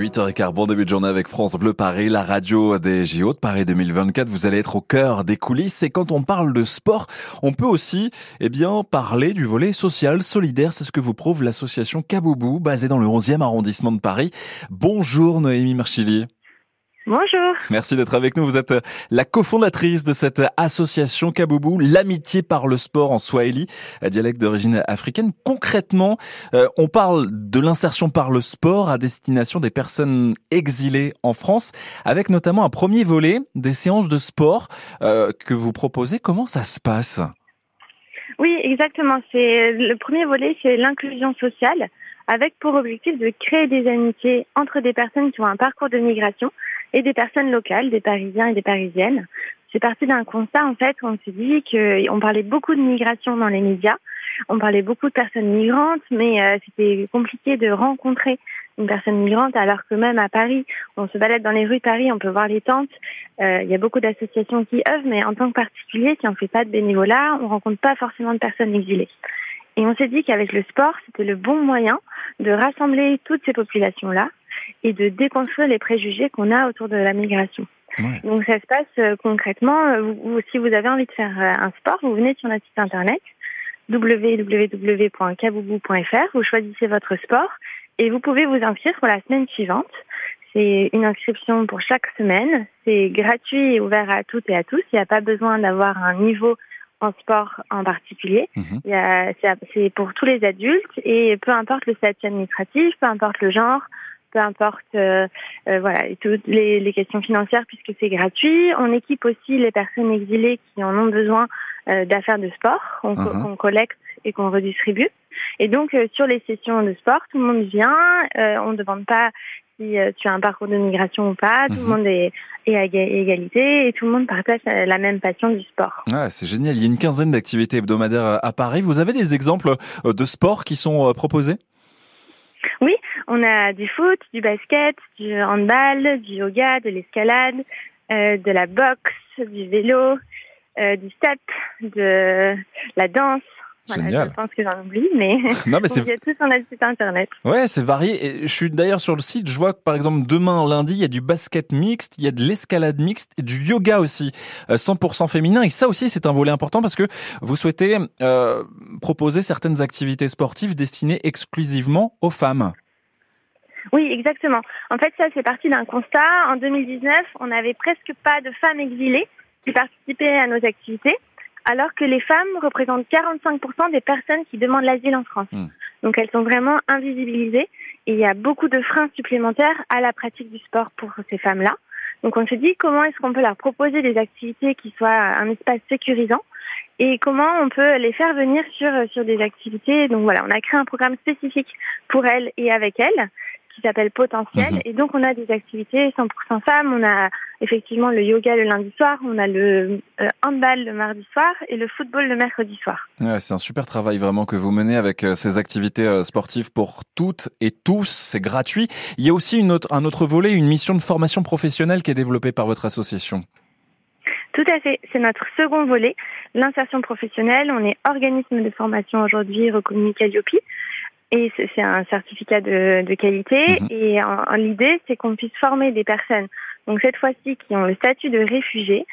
8h15, bon début de journée avec France Bleu Paris, la radio des JO de Paris 2024. Vous allez être au cœur des coulisses et quand on parle de sport, on peut aussi, eh bien, parler du volet social, solidaire. C'est ce que vous prouve l'association Kaboubou, basée dans le 11e arrondissement de Paris. Bonjour Noémie Marchilly. Bonjour. Merci d'être avec nous. Vous êtes euh, la cofondatrice de cette association Kaboubou, l'amitié par le sport en Swahili, dialecte d'origine africaine. Concrètement, euh, on parle de l'insertion par le sport à destination des personnes exilées en France, avec notamment un premier volet des séances de sport euh, que vous proposez. Comment ça se passe? Oui, exactement. C'est le premier volet, c'est l'inclusion sociale, avec pour objectif de créer des amitiés entre des personnes qui ont un parcours de migration et des personnes locales, des Parisiens et des Parisiennes. C'est parti d'un constat, en fait, où on s'est dit qu'on parlait beaucoup de migration dans les médias, on parlait beaucoup de personnes migrantes, mais euh, c'était compliqué de rencontrer une personne migrante, alors que même à Paris, on se balade dans les rues de Paris, on peut voir les tentes. Euh, il y a beaucoup d'associations qui œuvrent, mais en tant que particulier, si on fait pas de bénévolat, on rencontre pas forcément de personnes exilées. Et on s'est dit qu'avec le sport, c'était le bon moyen de rassembler toutes ces populations-là et de déconstruire les préjugés qu'on a autour de la migration. Donc ça se passe euh, concrètement, euh, si vous avez envie de faire euh, un sport, vous venez sur notre site internet www.kaboubou.fr, vous choisissez votre sport et vous pouvez vous inscrire pour la semaine suivante. C'est une inscription pour chaque semaine, c'est gratuit et ouvert à toutes et à tous, il n'y a pas besoin d'avoir un niveau en sport en particulier. Mhm. C'est pour tous les adultes et peu importe le statut administratif, peu importe le genre, peu importe euh, euh, voilà toutes les, questions financières puisque c'est gratuit. On équipe aussi les personnes exilées qui en ont besoin euh, d'affaires de sport qu'on uh-huh. collecte et qu'on redistribue. Et donc sur les sessions de sport, tout le monde vient. on ne demande pas si tu as un parcours de migration ou pas. Tout le uh-huh. monde est, est, à égalité et tout le monde partage la même passion du sport. c'est génial. Il y a une quinzaine d'activités hebdomadaires à Paris. Vous avez des exemples de sports qui sont proposés? Oui, on a du foot, du basket, du handball, du yoga, de l'escalade, euh, de la boxe, du vélo, euh, du step, de la danse. Voilà, je pense que j'en oublie, mais non, mais c'est tout sur notre site internet. Ouais, c'est varié. Et je suis d'ailleurs sur le site, je vois que par exemple demain lundi, il y a du basket mixte, il y a de l'escalade mixte et du yoga aussi, 100% euh, féminin. Et ça aussi, c'est un volet important parce que vous souhaitez euh, proposer certaines activités sportives destinées exclusivement aux femmes. Oui, exactement. En fait, ça, c'est parti d'un constat. En 2019, on n'avait presque pas de femmes exilées qui participaient à nos activités, alors que les femmes représentent 45% des personnes qui demandent l'asile en France. Hmm. Donc, elles sont vraiment invisibilisées et il y a beaucoup de freins supplémentaires à la pratique du sport pour ces femmes-là. Donc, on se dit comment est-ce qu'on peut leur proposer des activités qui soient un espace sécurisant et comment on peut les faire venir sur, sur des activités? Donc voilà, on a créé un programme spécifique pour elles et avec elles qui s'appelle Potentiel. Mhm. Et donc, on a des activités 100% femmes. On a effectivement le yoga le lundi soir, on a le euh, handball le mardi soir et le football le mercredi soir. Ouais, c'est un super travail vraiment que vous menez avec euh, ces activités euh, sportives pour toutes et tous. C'est gratuit. Il y a aussi une autre, un autre volet, une mission de formation professionnelle qui est développée par votre association. Tout à fait. C'est notre second volet, l'insertion professionnelle. On est organisme de formation aujourd'hui reconnu Calliope. Et c'est un certificat de, de qualité. Mhm. Et en, l'idée, c'est qu'on puisse former des personnes, donc cette fois-ci, qui ont le statut de réfugiés,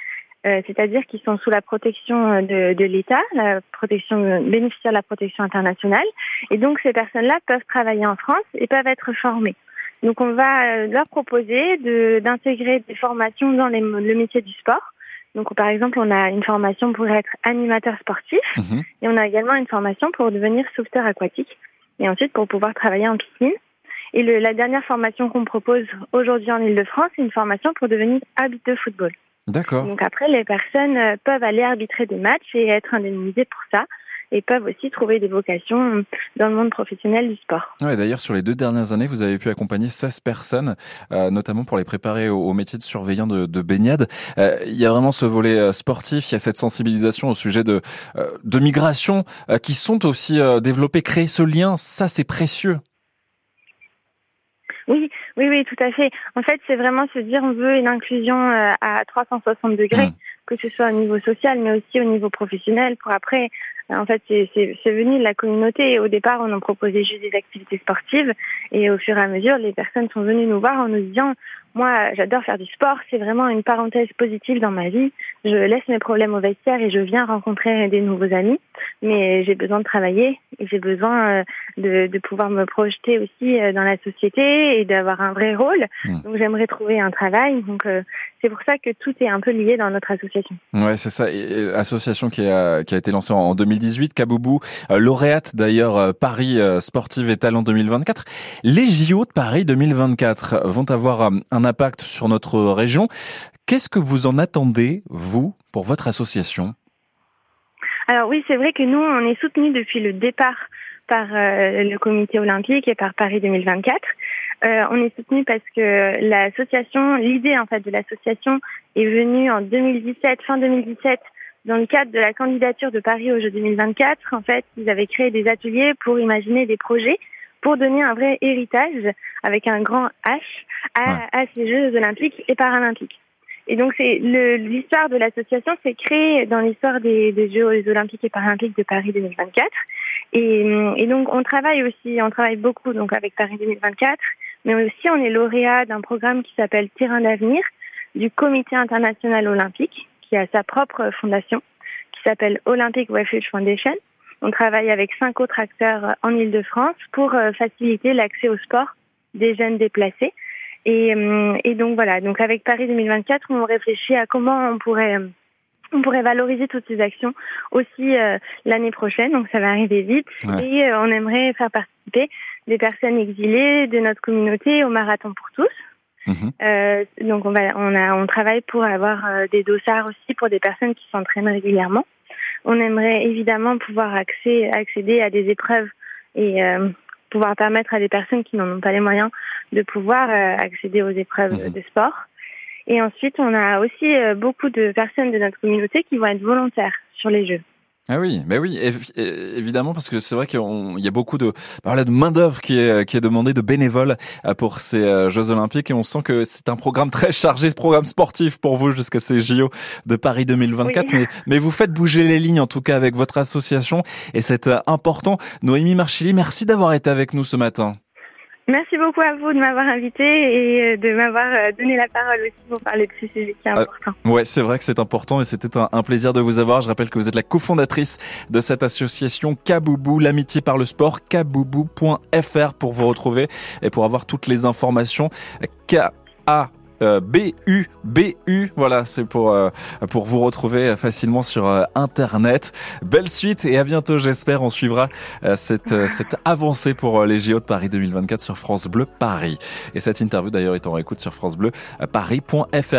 euh, c'est-à-dire qui sont sous la protection de, de l'État, la protection bénéficiaire de la protection internationale. Et donc ces personnes-là peuvent travailler en France et peuvent être formées. Donc on va euh, leur proposer d'intégrer des formations dans les, le métier du sport. Donc par exemple, on a une formation pour être animateur sportif mhm. et on a également une formation pour devenir sauveteur aquatique et ensuite pour pouvoir travailler en piscine. Et le, la dernière formation qu'on propose aujourd'hui en Ile-de-France, c'est une formation pour devenir arbitre de football. D'accord. Donc après, les personnes euh, peuvent aller arbitrer des matchs et être indemnisées pour ça et peuvent aussi trouver des vocations dans le monde professionnel du sport. Ouais, D'ailleurs, sur les deux dernières années, vous avez pu accompagner 16 personnes, euh, notamment pour les préparer au, métier de surveillant de, de baignade. Euh, il y a vraiment ce volet euh, sportif, il y a cette sensibilisation au sujet de, euh, de migration qui sont aussi développées. Créer ce lien, ça c'est précieux. Oui, Oui, oui, tout à fait. En fait, c'est vraiment se dire on veut une inclusion euh, à 360 degrés, mmh. Que ce soit au niveau social, mais aussi au niveau professionnel, pour après en fait, c'est venu de la communauté. Au départ, on en proposait juste des activités sportives. Et au fur et à mesure, les personnes sont venues nous voir en nous disant, moi, j'adore faire du sport. C'est vraiment une parenthèse positive dans ma vie. Je laisse mes problèmes au vestiaire et je viens rencontrer des nouveaux amis. Mais j'ai besoin de travailler j'ai besoin euh, de, de, pouvoir me projeter aussi euh, dans la société et d'avoir un vrai rôle. Mmh. Donc, j'aimerais trouver un travail. Donc, euh, c'est pour ça que tout est un peu lié dans notre association. Ouais, c'est ça. Et, association qui a, qui a été lancée en 2018, Kaboubou, euh, lauréate d'ailleurs euh, Paris euh, Sportive et Talent 2024. Les JO de Paris 2024 vont avoir un impact sur notre région. Qu'est-ce que vous en attendez, vous, pour votre association? Alors oui, c'est vrai que nous, on est soutenus depuis le départ par le comité olympique et par Paris 2024. Euh, on est soutenu parce que l'association, l'idée en fait de l'association est venue en 2017, fin 2017, dans le cadre de la candidature de Paris aux Jeux 2024. En fait, ils avaient créé des ateliers pour imaginer des projets pour donner un vrai héritage avec un grand H à, ces Jeux olympiques et paralympiques. Et donc, c'est l'histoire de l'association s'est créée dans l'histoire des, des, Jeux olympiques et paralympiques de Paris 2024. Et, et, donc, on travaille aussi, on travaille beaucoup donc avec Paris 2024 mais aussi on est lauréat d'un programme qui s'appelle Terrain d'avenir du Comité international olympique, qui a sa propre fondation, qui s'appelle Olympic Refuge Foundation. On travaille avec cinq autres acteurs en Ile-de-France pour euh, faciliter l'accès au sport des jeunes déplacés. Et, euh, et, donc voilà, donc avec Paris 2024, on réfléchit à comment on pourrait on pourrait valoriser toutes ces actions aussi euh, l'année prochaine, donc ça va arriver vite. Et on aimerait faire participer des personnes exilées de notre communauté au marathon pour tous. Mhm. Euh, donc on va, on a, on travaille pour avoir euh, des dossards aussi pour des personnes qui s'entraînent régulièrement. On aimerait évidemment pouvoir accéder, accéder à des épreuves et euh, pouvoir permettre à des personnes qui n'en ont pas les moyens de pouvoir euh, accéder aux épreuves mhm. de sport. Et ensuite, on a aussi euh, beaucoup de personnes de notre communauté qui vont être volontaires sur les Jeux. Ah oui, mais oui, évidemment, parce que c'est vrai qu'il y a beaucoup de, bah de main d'œuvre qui est qui est demandée de bénévoles euh, pour ces euh, Jeux Olympiques et on sent que c'est un programme très chargé de programmes sportifs pour vous jusqu'à ces JO de Paris 2024. Mais mais vous faites bouger les lignes en tout cas avec votre association et c'est important. Noémie Marchilly, merci d'avoir été avec nous ce matin. Merci beaucoup à vous de m'avoir invité et euh, de m'avoir euh, donné la parole aussi pour parler de ce sujet qui est ah, important. ouais, c'est vrai que c'est important et c'était un, plaisir de vous avoir. Je rappelle que vous êtes la cofondatrice de cette association Kaboubou, l'amitié par le sport, kaboubou.fr pour vous retrouver et pour avoir toutes les informations. K A euh, BU, BU, voilà, c'est pour, euh, pour vous retrouver facilement sur euh, Internet. Belle suite et à bientôt, j'espère. On suivra cette, cette avancée pour les JO de Paris 2024 sur France Bleu Paris. Et cette interview d'ailleurs est en écoute sur France Bleu Paris.fr.